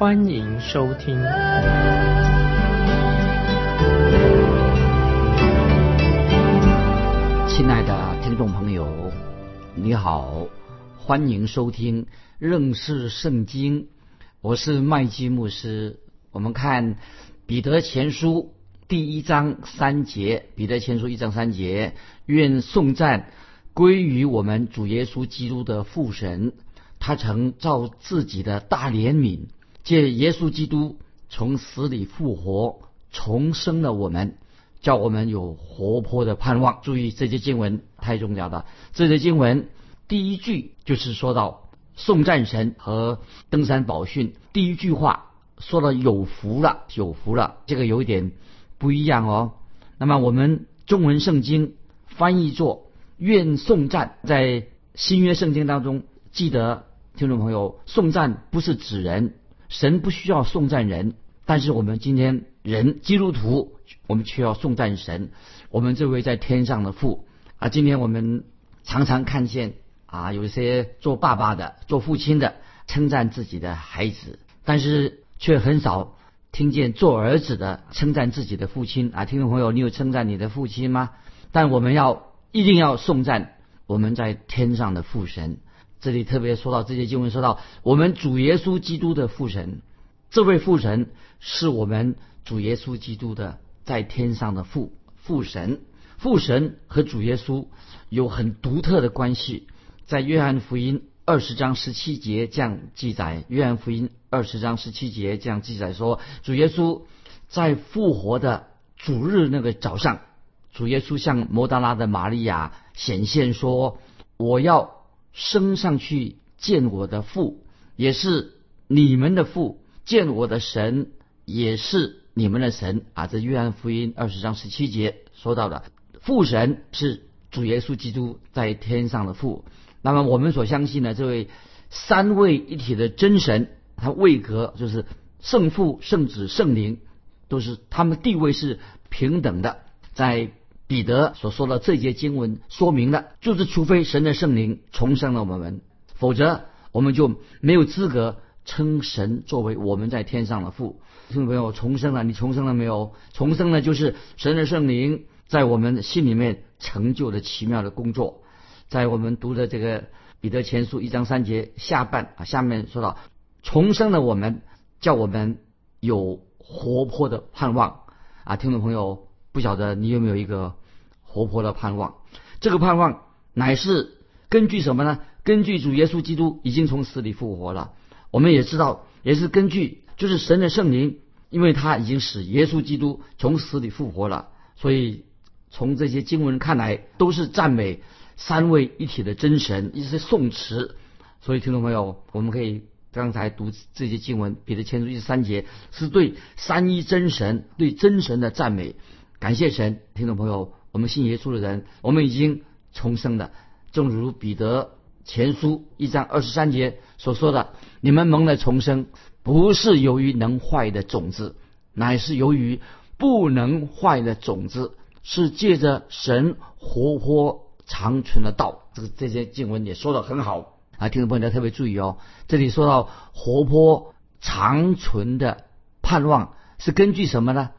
欢迎收听。亲爱的听众朋友，你好，欢迎收听认识圣经。我是麦基牧师。我们看彼得前书第一章三节，彼得前书一章三节，愿颂赞归于我们主耶稣基督的父神，他曾照自己的大怜悯，借耶稣基督从死里复活，重生了我们。叫我们有活泼的盼望。注意这些经文太重要了。这些经文第一句就是说到颂赞神和登山宝训。第一句话说到有福了，有福了，这个有一点不一样哦。那么我们中文圣经翻译作愿颂赞，在新约圣经当中，记得听众朋友，颂赞不是指人，神不需要颂赞人，但是我们今天人基督徒。我们却要颂赞神，我们这位在天上的父啊！今天我们常常看见啊，有一些做爸爸的、做父亲的称赞自己的孩子，但是却很少听见做儿子的称赞自己的父亲啊！听众朋友，你有称赞你的父亲吗？但我们要一定要颂赞我们在天上的父神。这里特别说到这些经文，说到我们主耶稣基督的父神，这位父神是我们主耶稣基督的。在天上的父父神，父神和主耶稣有很独特的关系。在约翰福音二十章十七节这样记载：约翰福音二十章十七节这样记载说，主耶稣在复活的主日那个早上，主耶稣向摩达拉的玛利亚显现说：“我要升上去见我的父，也是你们的父；见我的神，也是。”你们的神啊，这约翰福音二十章十七节说到的父神是主耶稣基督在天上的父。那么我们所相信的这位三位一体的真神，他位格就是圣父、圣子、圣灵，都是他们地位是平等的。在彼得所说的这节经文说明了，就是除非神的圣灵重生了我们，否则我们就没有资格称神作为我们在天上的父。听众朋友，重生了，你重生了没有？重生了就是神的圣灵在我们心里面成就的奇妙的工作。在我们读的这个彼得前书一章三节下半啊，下面说到重生了我们，叫我们有活泼的盼望啊。听众朋友，不晓得你有没有一个活泼的盼望？这个盼望乃是根据什么呢？根据主耶稣基督已经从死里复活了。我们也知道，也是根据。就是神的圣灵，因为他已经使耶稣基督从死里复活了，所以从这些经文看来，都是赞美三位一体的真神，一些颂词。所以听众朋友，我们可以刚才读这些经文，彼得前书一三节是对三一真神、对真神的赞美，感谢神。听众朋友，我们信耶稣的人，我们已经重生了，正如彼得前书一章二十三节所说的：“你们蒙了重生。”不是由于能坏的种子，乃是由于不能坏的种子，是借着神活泼长存的道。这个这些经文也说的很好啊，听众朋友要特别注意哦。这里说到活泼长存的盼望，是根据什么呢？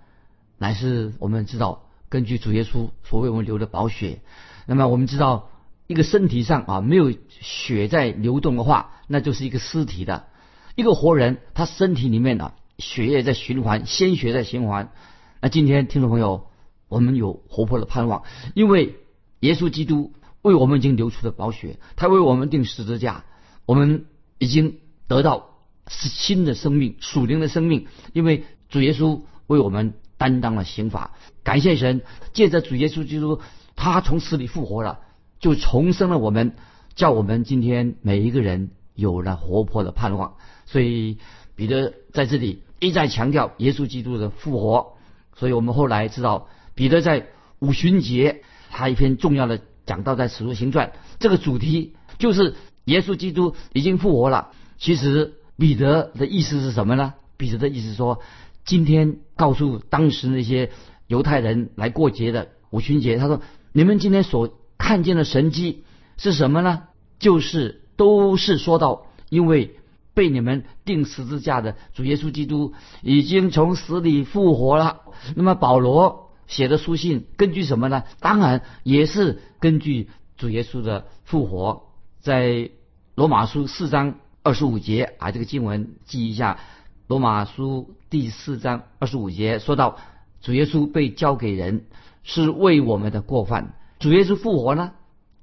乃是我们知道，根据主耶稣所为我们流的宝血。那么我们知道，一个身体上啊没有血在流动的话，那就是一个尸体的。一个活人，他身体里面的血液在循环，鲜血在循环。那今天听众朋友，我们有活泼的盼望，因为耶稣基督为我们已经流出的宝血，他为我们定十字架，我们已经得到是新的生命，属灵的生命。因为主耶稣为我们担当了刑罚，感谢神，借着主耶稣基督，他从死里复活了，就重生了我们，叫我们今天每一个人有了活泼的盼望。所以彼得在这里一再强调耶稣基督的复活。所以我们后来知道，彼得在五旬节他一篇重要的讲到在使徒行传这个主题就是耶稣基督已经复活了。其实彼得的意思是什么呢？彼得的意思说，今天告诉当时那些犹太人来过节的五旬节，他说：你们今天所看见的神迹是什么呢？就是都是说到，因为被你们钉十字架的主耶稣基督已经从死里复活了。那么保罗写的书信根据什么呢？当然也是根据主耶稣的复活。在罗马书四章二十五节啊，这个经文记一下。罗马书第四章二十五节说到，主耶稣被交给人是为我们的过犯。主耶稣复活呢？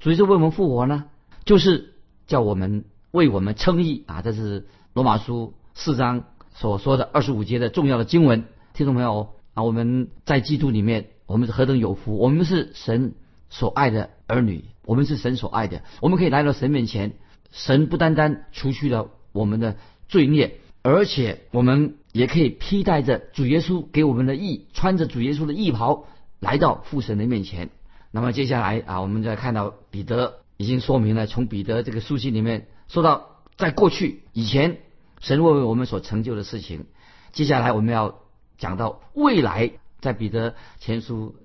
主耶稣为我们复活呢？就是叫我们为我们称义啊！这是罗马书四章所说的二十五节的重要的经文，听众朋友啊，我们在基督里面，我们是何等有福！我们是神所爱的儿女，我们是神所爱的，我们可以来到神面前。神不单单除去了我们的罪孽，而且我们也可以披戴着主耶稣给我们的义，穿着主耶稣的义袍来到父神的面前。那么接下来啊，我们再看到彼得。已经说明了，从彼得这个书信里面说到，在过去以前，神为我们所成就的事情。接下来我们要讲到未来，在彼得前书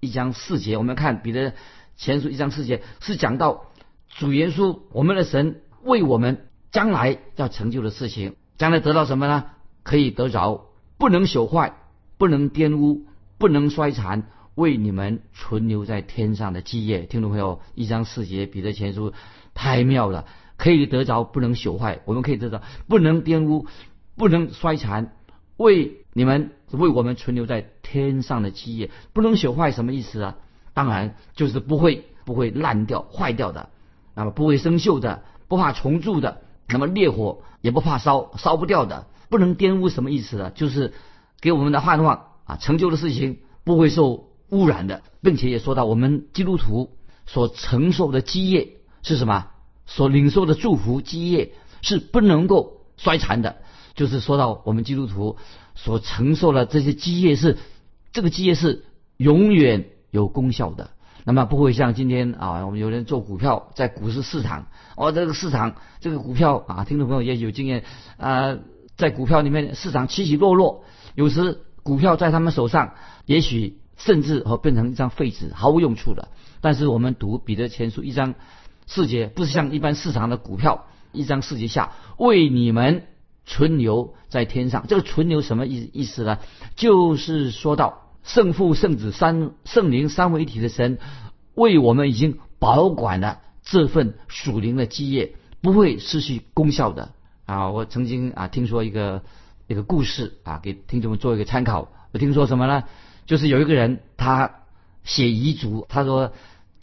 一章四节，我们看彼得前书一章四节是讲到主耶稣我们的神为我们将来要成就的事情，将来得到什么呢？可以得着不能朽坏、不能玷污、不能衰残。为你们存留在天上的基业，听众朋友，一章四节，彼得前书太妙了，可以得着不能朽坏，我们可以得着不能玷污、不能衰残，为你们为我们存留在天上的基业，不能朽坏什么意思啊？当然就是不会不会烂掉、坏掉的，那么不会生锈的，不怕虫蛀的，那么烈火也不怕烧，烧不掉的，不能玷污什么意思呢？就是给我们的盼望啊，成就的事情不会受。污染的，并且也说到我们基督徒所承受的基业是什么？所领受的祝福基业是不能够衰残的。就是说到我们基督徒所承受的这些基业是，这个基业是永远有功效的。那么不会像今天啊，我们有人做股票，在股市市场，哦，这个市场这个股票啊，听众朋友也有经验啊，在股票里面市场起起落落，有时股票在他们手上，也许。甚至和变成一张废纸，毫无用处的。但是我们读彼得前书一章四节，不是像一般市场的股票，一章四节下为你们存留在天上。这个存留什么意意思呢？就是说到圣父、圣子、三圣灵三位一体的神为我们已经保管了这份属灵的基业，不会失去功效的啊！我曾经啊听说一个一个故事啊，给听众们做一个参考。我听说什么呢？就是有一个人，他写遗嘱，他说，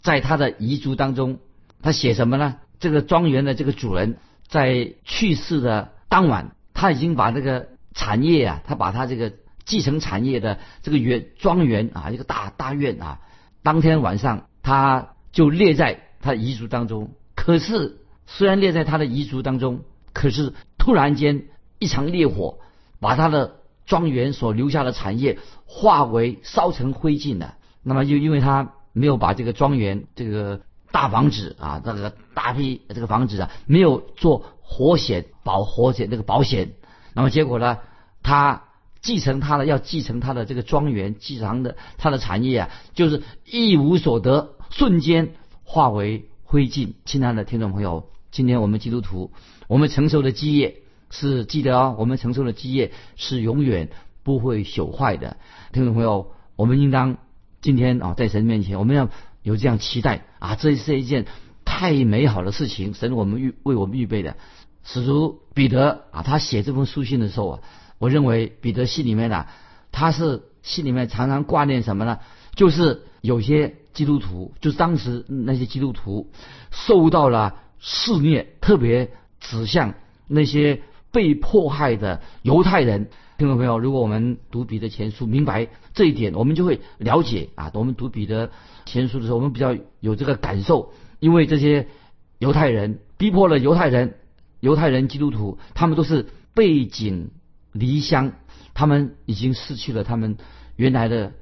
在他的遗嘱当中，他写什么呢？这个庄园的这个主人在去世的当晚，他已经把这个产业啊，他把他这个继承产业的这个园庄园啊，一个大大院啊，当天晚上他就列在他遗嘱当中。可是虽然列在他的遗嘱当中，可是突然间一场烈火把他的。庄园所留下的产业化为烧成灰烬了。那么，又因为他没有把这个庄园这个大房子啊，这个大批这个房子啊，没有做火险保火险这个保险，那么结果呢，他继承他的要继承他的这个庄园，继承的他的产业啊，就是一无所得，瞬间化为灰烬。亲爱的听众朋友，今天我们基督徒，我们承受的基业。是记得哦，我们承受的基业是永远不会朽坏的。听众朋友，我们应当今天啊，在神面前，我们要有这样期待啊，这是一件太美好的事情，神我们预为我们预备的。使徒彼得啊，他写这封书信的时候啊，我认为彼得信里面呢，他是心里面常常挂念什么呢？就是有些基督徒，就是当时那些基督徒受到了肆虐，特别指向那些。被迫害的犹太人，听众朋友，如果我们读彼得前书，明白这一点，我们就会了解啊。我们读彼得前书的时候，我们比较有这个感受，因为这些犹太人逼迫了犹太人，犹太人基督徒，他们都是背井离乡，他们已经失去了他们原来的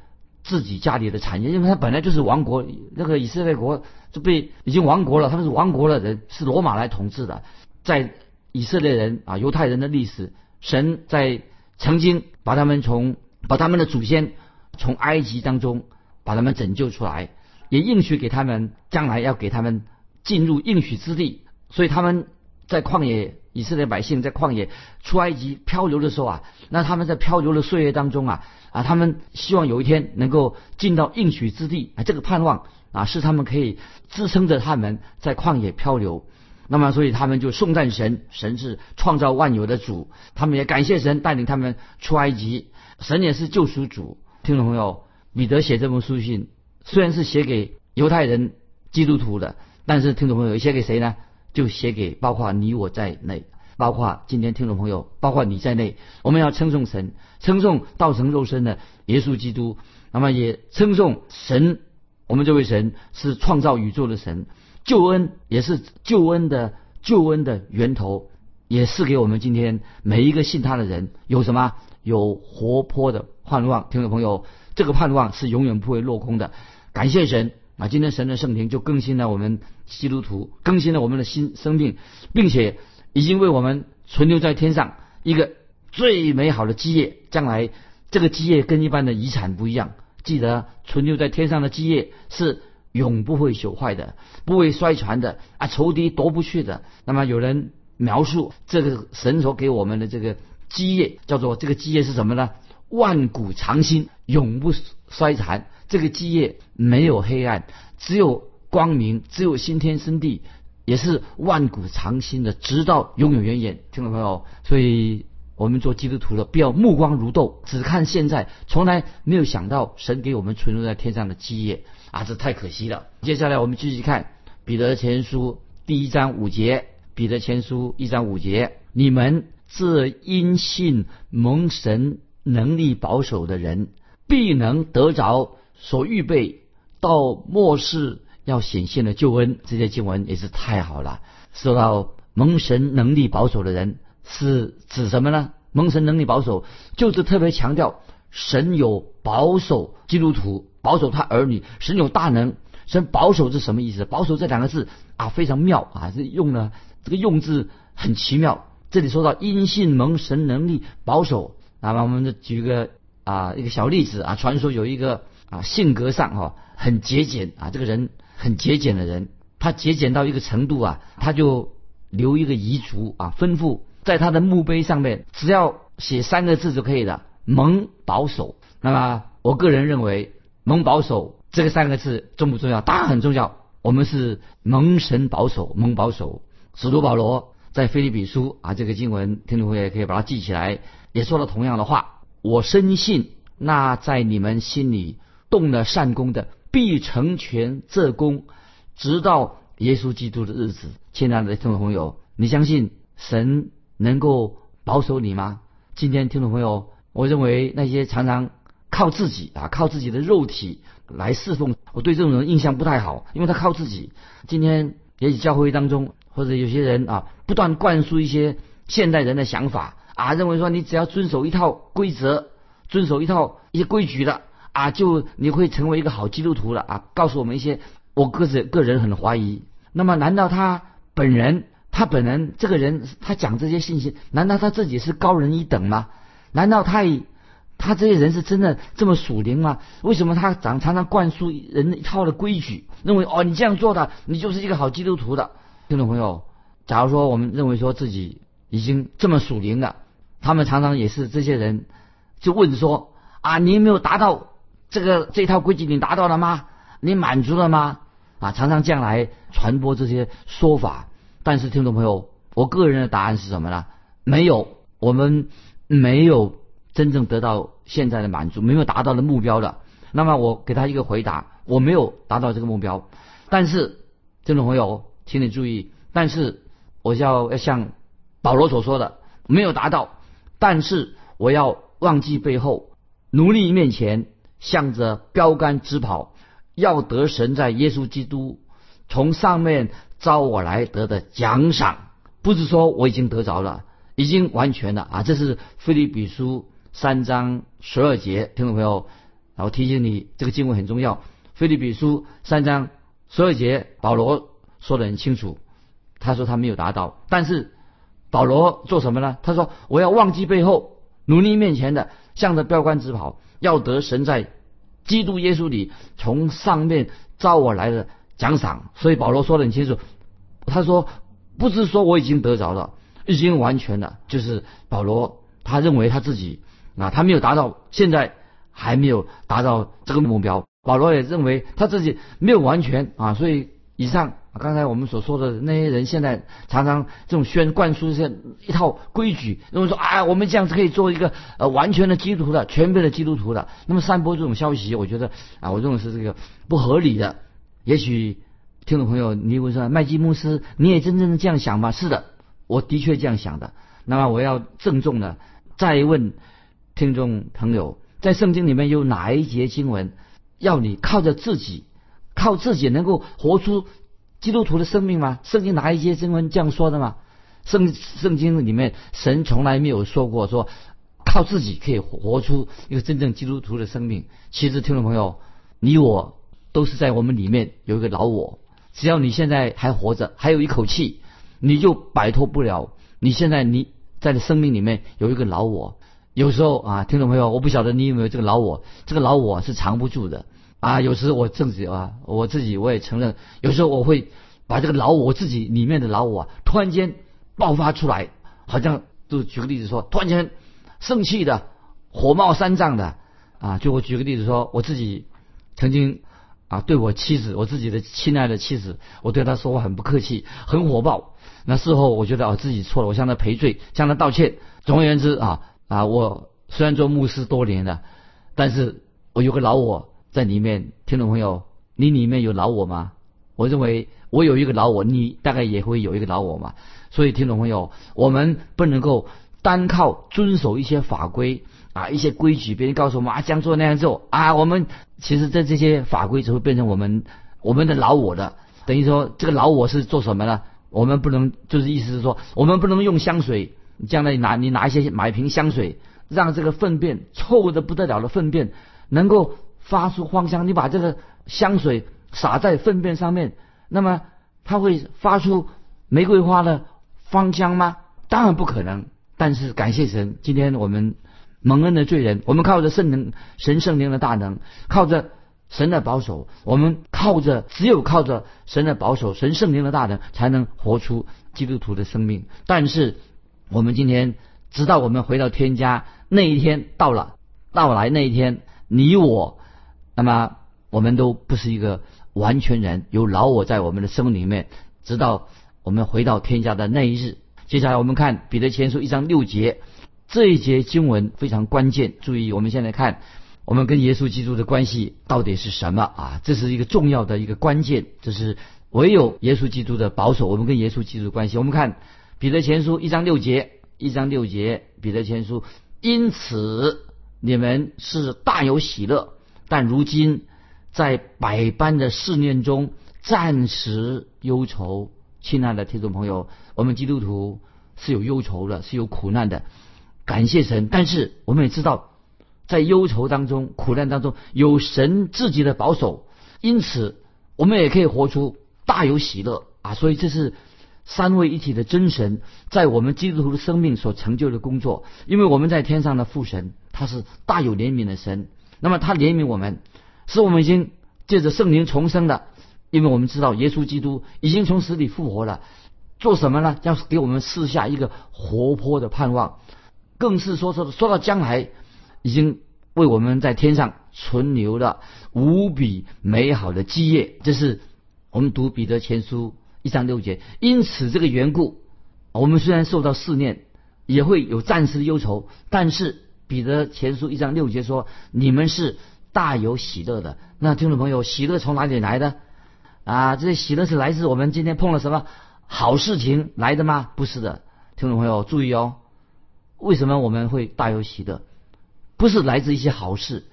自己家里的产业，因为他本来就是亡国，那个以色列国就被已经亡国了，他们是亡国的人，是罗马来统治的。在以色列人啊，犹太人的历史，神在曾经把他们从把他们的祖先从埃及当中把他们拯救出来，也应许给他们将来要给他们进入应许之地，所以他们在旷野。以色列百姓在旷野出埃及漂流的时候啊，那他们在漂流的岁月当中啊啊，他们希望有一天能够进到应许之地啊，这个盼望啊是他们可以支撑着他们在旷野漂流。那么，所以他们就颂赞神，神是创造万有的主，他们也感谢神带领他们出埃及，神也是救赎主。听众朋友，彼得写这封书信虽然是写给犹太人基督徒的，但是听众朋友写给谁呢？就写给包括你我在内，包括今天听众朋友，包括你在内，我们要称颂神，称颂道成肉身的耶稣基督，那么也称颂神，我们这位神是创造宇宙的神，救恩也是救恩的救恩的源头，也是给我们今天每一个信他的人有什么有活泼的盼望，听众朋友，这个盼望是永远不会落空的，感谢神。啊，今天神的圣灵就更新了我们基督徒，更新了我们的新生命，并且已经为我们存留在天上一个最美好的基业。将来这个基业跟一般的遗产不一样，记得存留在天上的基业是永不会朽坏的，不会衰残的啊，仇敌夺不去的。那么有人描述这个神所给我们的这个基业，叫做这个基业是什么呢？万古长新，永不衰残。这个基业没有黑暗，只有光明，只有新天新地，也是万古长新的，直到永永远远。听众朋友，所以我们做基督徒的，不要目光如豆，只看现在，从来没有想到神给我们存留在天上的基业啊，这太可惜了。接下来我们继续看彼得前书第一章五节，彼得前书一章五节，你们这因信蒙神能力保守的人，必能得着。所预备到末世要显现的救恩，这些经文也是太好了。说到蒙神能力保守的人是指什么呢？蒙神能力保守就是特别强调神有保守基督徒，保守他儿女。神有大能，神保守是什么意思？保守这两个字啊非常妙啊，是用了这个用字很奇妙。这里说到因信蒙神能力保守，那么我们就举个啊一个小例子啊，传说有一个。啊，性格上哈很节俭啊，这个人很节俭的人，他节俭到一个程度啊，他就留一个遗嘱啊，吩咐在他的墓碑上面，只要写三个字就可以了，蒙保守。那么我个人认为，蒙保守这个三个字重不重要？当然很重要。我们是蒙神保守，蒙保守。使徒保罗在菲利比书啊，这个经文听众朋友也可以把它记起来，也说了同样的话。我深信那在你们心里。动了善功的，必成全这功，直到耶稣基督的日子。亲爱的听众朋友，你相信神能够保守你吗？今天听众朋友，我认为那些常常靠自己啊，靠自己的肉体来侍奉，我对这种人印象不太好，因为他靠自己。今天也许教会当中，或者有些人啊，不断灌输一些现代人的想法啊，认为说你只要遵守一套规则，遵守一套一些规矩的。啊，就你会成为一个好基督徒了啊！告诉我们一些，我个人个人很怀疑。那么，难道他本人，他本人这个人，他讲这些信息，难道他自己是高人一等吗？难道他他这些人是真的这么属灵吗？为什么他常常常灌输人一套的规矩，认为哦，你这样做的，你就是一个好基督徒的？听众朋友，假如说我们认为说自己已经这么属灵了，他们常常也是这些人就问说啊，你有没有达到？这个这套规矩你达到了吗？你满足了吗？啊，常常这样来传播这些说法。但是听众朋友，我个人的答案是什么呢？没有，我们没有真正得到现在的满足，没有达到的目标的。那么我给他一个回答：我没有达到这个目标。但是听众朋友，请你注意，但是我要要像保罗所说的，没有达到，但是我要忘记背后，努力面前。向着标杆直跑，要得神在耶稣基督从上面招我来得的奖赏。不是说我已经得着了，已经完全了啊！这是菲利比书三章十二节，听众朋友，然后提醒你，这个经文很重要。菲利比书三章十二节，保罗说的很清楚，他说他没有达到，但是保罗做什么呢？他说我要忘记背后，努力面前的，向着标杆直跑，要得神在基督耶稣里从上面招我来的奖赏。所以保罗说的很清楚，他说不是说我已经得着了。已经完全了，就是保罗他认为他自己啊，他没有达到，现在还没有达到这个目标。保罗也认为他自己没有完全啊，所以以上刚才我们所说的那些人，现在常常这种宣灌输一些一套规矩，认为说啊，我们这样子可以做一个呃完全的基督徒的，全部的基督徒的。那么散播这种消息，我觉得啊，我认为是这个不合理的。也许听众朋友，你会说麦基牧师，你也真正的这样想吗？是的。我的确这样想的。那么我要郑重的再问听众朋友，在圣经里面有哪一节经文要你靠着自己，靠自己能够活出基督徒的生命吗？圣经哪一节经文这样说的吗？圣圣经里面神从来没有说过说靠自己可以活出一个真正基督徒的生命。其实听众朋友，你我都是在我们里面有一个老我，只要你现在还活着，还有一口气。你就摆脱不了。你现在你在生命里面有一个老我，有时候啊，听众朋友，我不晓得你有没有这个老我，这个老我是藏不住的啊。有时我自己啊，我自己我也承认，有时候我会把这个老我自己里面的老我突然间爆发出来，好像就举个例子说，突然间生气的、火冒三丈的啊。就我举个例子说，我自己曾经啊，对我妻子，我自己的亲爱的妻子，我对她说话很不客气，很火爆。那事后我觉得啊自己错了，我向她赔罪，向她道歉。总而言之啊啊，我虽然做牧师多年了，但是我有个老我在里面。听众朋友，你里面有老我吗？我认为我有一个老我，你大概也会有一个老我嘛。所以听众朋友，我们不能够单靠遵守一些法规啊，一些规矩，别人告诉我们啊这样做那样做啊，我们其实在这些法规只会变成我们我们的老我的。等于说这个老我是做什么呢？我们不能，就是意思是说，我们不能用香水。将来拿你拿一些买瓶香水，让这个粪便臭的不得了的粪便能够发出芳香。你把这个香水洒在粪便上面，那么它会发出玫瑰花的芳香吗？当然不可能。但是感谢神，今天我们蒙恩的罪人，我们靠着圣灵、神圣灵的大能，靠着。神的保守，我们靠着，只有靠着神的保守，神圣灵的大能，才能活出基督徒的生命。但是，我们今天直到我们回到天家那一天到了，到来那一天，你我，那么我们都不是一个完全人，有老我在我们的生命里面，直到我们回到天家的那一日。接下来我们看彼得前书一章六节，这一节经文非常关键，注意，我们现在看。我们跟耶稣基督的关系到底是什么啊？这是一个重要的一个关键，就是唯有耶稣基督的保守，我们跟耶稣基督的关系。我们看彼得前书一章六节，一章六节，彼得前书，因此你们是大有喜乐，但如今在百般的试炼中暂时忧愁。亲爱的听众朋友，我们基督徒是有忧愁的，是有苦难的，感谢神。但是我们也知道。在忧愁当中、苦难当中，有神自己的保守，因此我们也可以活出大有喜乐啊！所以这是三位一体的真神在我们基督徒的生命所成就的工作。因为我们在天上的父神，他是大有怜悯的神，那么他怜悯我们，使我们已经借着圣灵重生的。因为我们知道耶稣基督已经从死里复活了，做什么呢？要给我们赐下一个活泼的盼望，更是说说说到将来。已经为我们在天上存留了无比美好的基业，这是我们读彼得前书一章六节。因此这个缘故，我们虽然受到试炼，也会有暂时的忧愁，但是彼得前书一章六节说，你们是大有喜乐的。那听众朋友，喜乐从哪里来的？啊，这些喜乐是来自我们今天碰了什么好事情来的吗？不是的，听众朋友注意哦，为什么我们会大有喜乐？不是来自一些好事，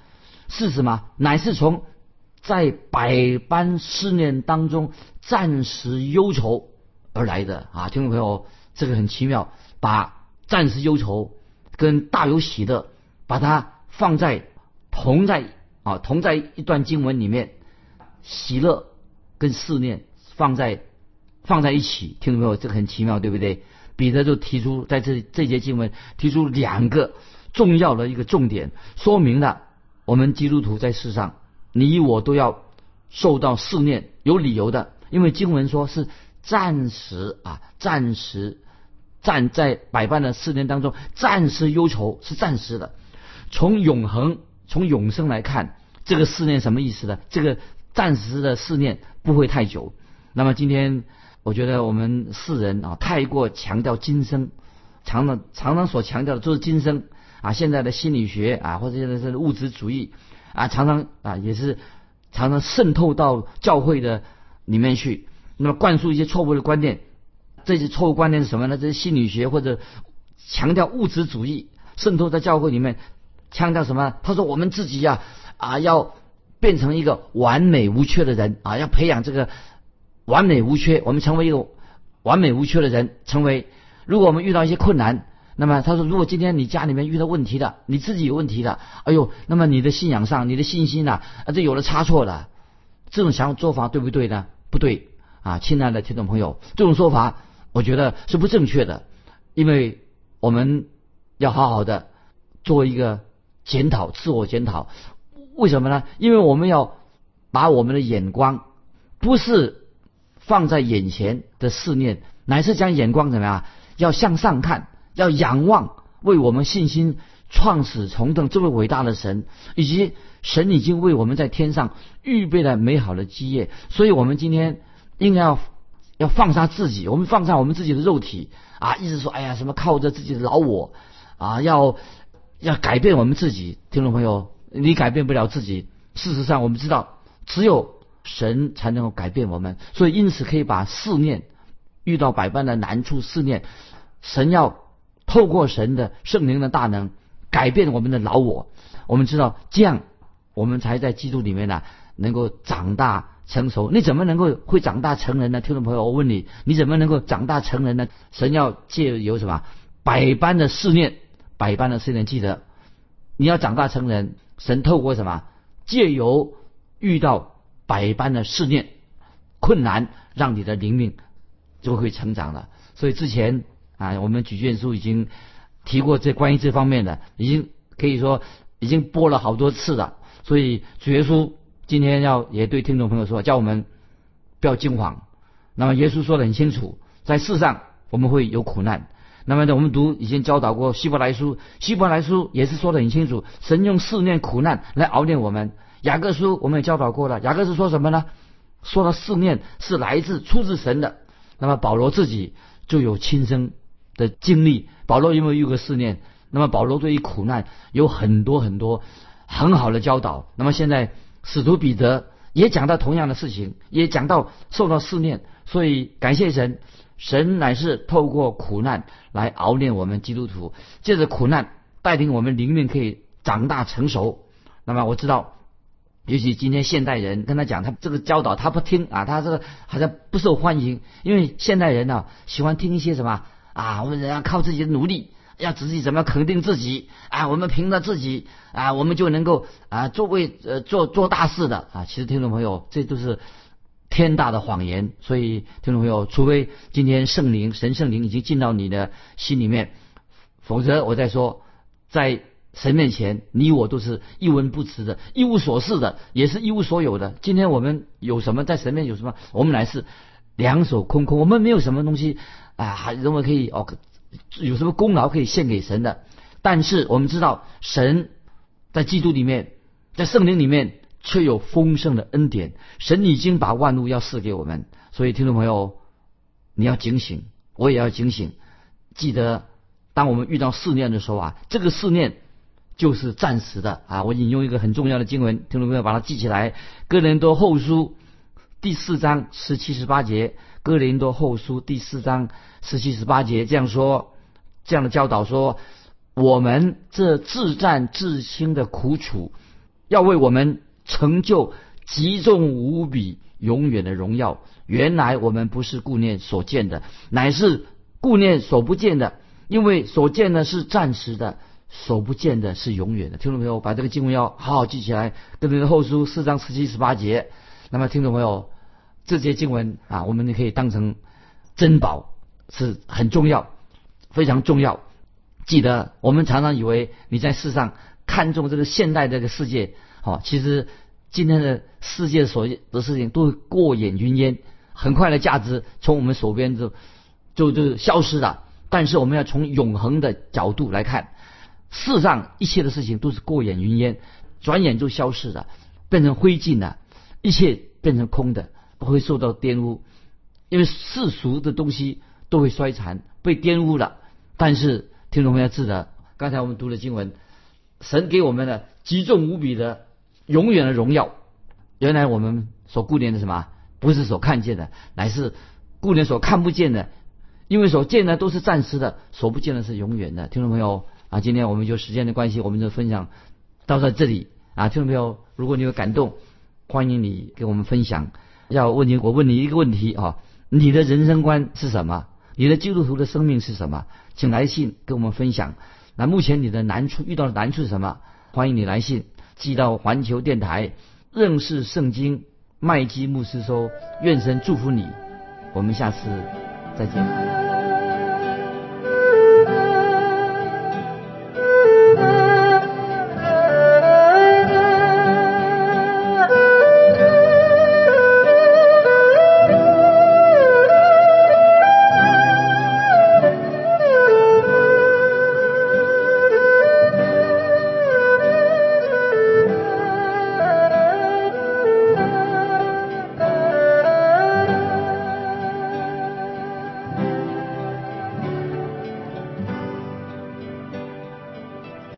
是什么？乃是从在百般试炼当中暂时忧愁而来的啊！听众朋友，这个很奇妙，把暂时忧愁跟大有喜乐，把它放在同在啊同在一段经文里面，喜乐跟思念放在放在一起，听懂没有？这个很奇妙，对不对？彼得就提出在这这节经文提出两个重要的一个重点，说明了我们基督徒在世上，你我都要受到试炼，有理由的，因为经文说是暂时啊，暂时站在百般的试炼当中，暂时忧愁是暂时的。从永恒、从永生来看，这个试炼什么意思呢？这个暂时的试炼不会太久。那么今天。我觉得我们世人啊，太过强调今生，常常常常所强调的都是今生啊。现在的心理学啊，或者现在是物质主义啊，常常啊也是常常渗透到教会的里面去，那么灌输一些错误的观念。这些错误观念是什么呢？这些心理学或者强调物质主义渗透在教会里面，强调什么？他说我们自己呀啊要变成一个完美无缺的人啊，要培养这个。完美无缺，我们成为一个完美无缺的人。成为，如果我们遇到一些困难，那么他说，如果今天你家里面遇到问题的，你自己有问题的，哎呦，那么你的信仰上，你的信心呐，啊，这有了差错了。这种想做法对不对呢？不对啊，亲爱的听众朋友，这种说法我觉得是不正确的，因为我们要好好的做一个检讨，自我检讨。为什么呢？因为我们要把我们的眼光不是。放在眼前的思念，乃是将眼光怎么样？要向上看，要仰望为我们信心创始重登这位伟大的神，以及神已经为我们在天上预备了美好的基业。所以，我们今天应该要要放下自己，我们放下我们自己的肉体啊！一直说，哎呀，什么靠着自己的老我啊，要要改变我们自己。听众朋友，你改变不了自己。事实上，我们知道，只有。神才能够改变我们，所以因此可以把思念遇到百般的难处思念，神要透过神的圣灵的大能改变我们的老我。我们知道这样，我们才在基督里面呢能够长大成熟。你怎么能够会长大成人呢？听众朋友，我问你，你怎么能够长大成人呢？神要借由什么百般的试炼，百般的试炼。记得你要长大成人，神透过什么借由遇到。百般的试炼、困难，让你的灵命就会成长了。所以之前啊，我们举荐书已经提过这关于这方面的，已经可以说已经播了好多次了。所以主耶稣今天要也对听众朋友说，叫我们不要惊慌。那么耶稣说的很清楚，在世上我们会有苦难。那么呢，我们读已经教导过希伯来书，希伯来书也是说的很清楚，神用试炼、苦难来熬炼我们。雅各书我们也教导过了，雅各是说什么呢？说的试炼是来自出自神的。那么保罗自己就有亲身的经历，保罗有没有遇过试炼？那么保罗对于苦难有很多很多很好的教导。那么现在使徒彼得也讲到同样的事情，也讲到受到试炼。所以感谢神，神乃是透过苦难来熬炼我们基督徒，借着苦难带领我们灵命可以长大成熟。那么我知道。尤其今天现代人跟他讲，他这个教导他不听啊，他这个好像不受欢迎。因为现代人呢喜欢听一些什么啊，我们人要靠自己的努力，要自己怎么样肯定自己啊，我们凭着自己啊，我们就能够啊做为呃做做大事的啊。其实听众朋友，这都是天大的谎言。所以听众朋友，除非今天圣灵神圣灵已经进到你的心里面，否则我再说在。神面前，你我都是一文不值的，一无所事的，也是一无所有的。今天我们有什么？在神面有什么？我们乃是两手空空，我们没有什么东西啊，还认为可以哦，有什么功劳可以献给神的？但是我们知道，神在基督里面，在圣灵里面，却有丰盛的恩典。神已经把万物要赐给我们，所以听众朋友，你要警醒，我也要警醒。记得，当我们遇到试炼的时候啊，这个试炼。就是暂时的啊！我引用一个很重要的经文，听众朋友把它记起来，《哥林多后书》第四章十七十八节，《哥林多后书》第四章十七十八节这样说，这样的教导说：我们这自战自轻的苦楚，要为我们成就极重无比、永远的荣耀。原来我们不是顾念所见的，乃是顾念所不见的。因为所见的是暂时的，所不见的是永远的。听众朋友，把这个经文要好好记起来。跟林的后书四章十七、十八节，那么听众朋友，这些经文啊，我们也可以当成珍宝，是很重要，非常重要。记得，我们常常以为你在世上看重这个现代这个世界，好，其实今天的世界所的事情都过眼云烟，很快的价值从我们手边就就就消失了。但是我们要从永恒的角度来看，世上一切的事情都是过眼云烟，转眼就消失了，变成灰烬了，一切变成空的，不会受到玷污，因为世俗的东西都会衰残，被玷污了。但是听众朋友记得，刚才我们读的经文，神给我们的极重无比的永远的荣耀。原来我们所顾念的什么，不是所看见的，乃是顾念所看不见的。因为所见的都是暂时的，所不见的是永远的。听众朋友啊，今天我们就时间的关系，我们就分享到在这里啊。听众朋友，如果你有感动，欢迎你给我们分享。要问你，我问你一个问题啊，你的人生观是什么？你的基督徒的生命是什么？请来信跟我们分享。那目前你的难处遇到的难处是什么？欢迎你来信寄到环球电台认识圣经麦基牧师说，愿神祝福你。我们下次再见。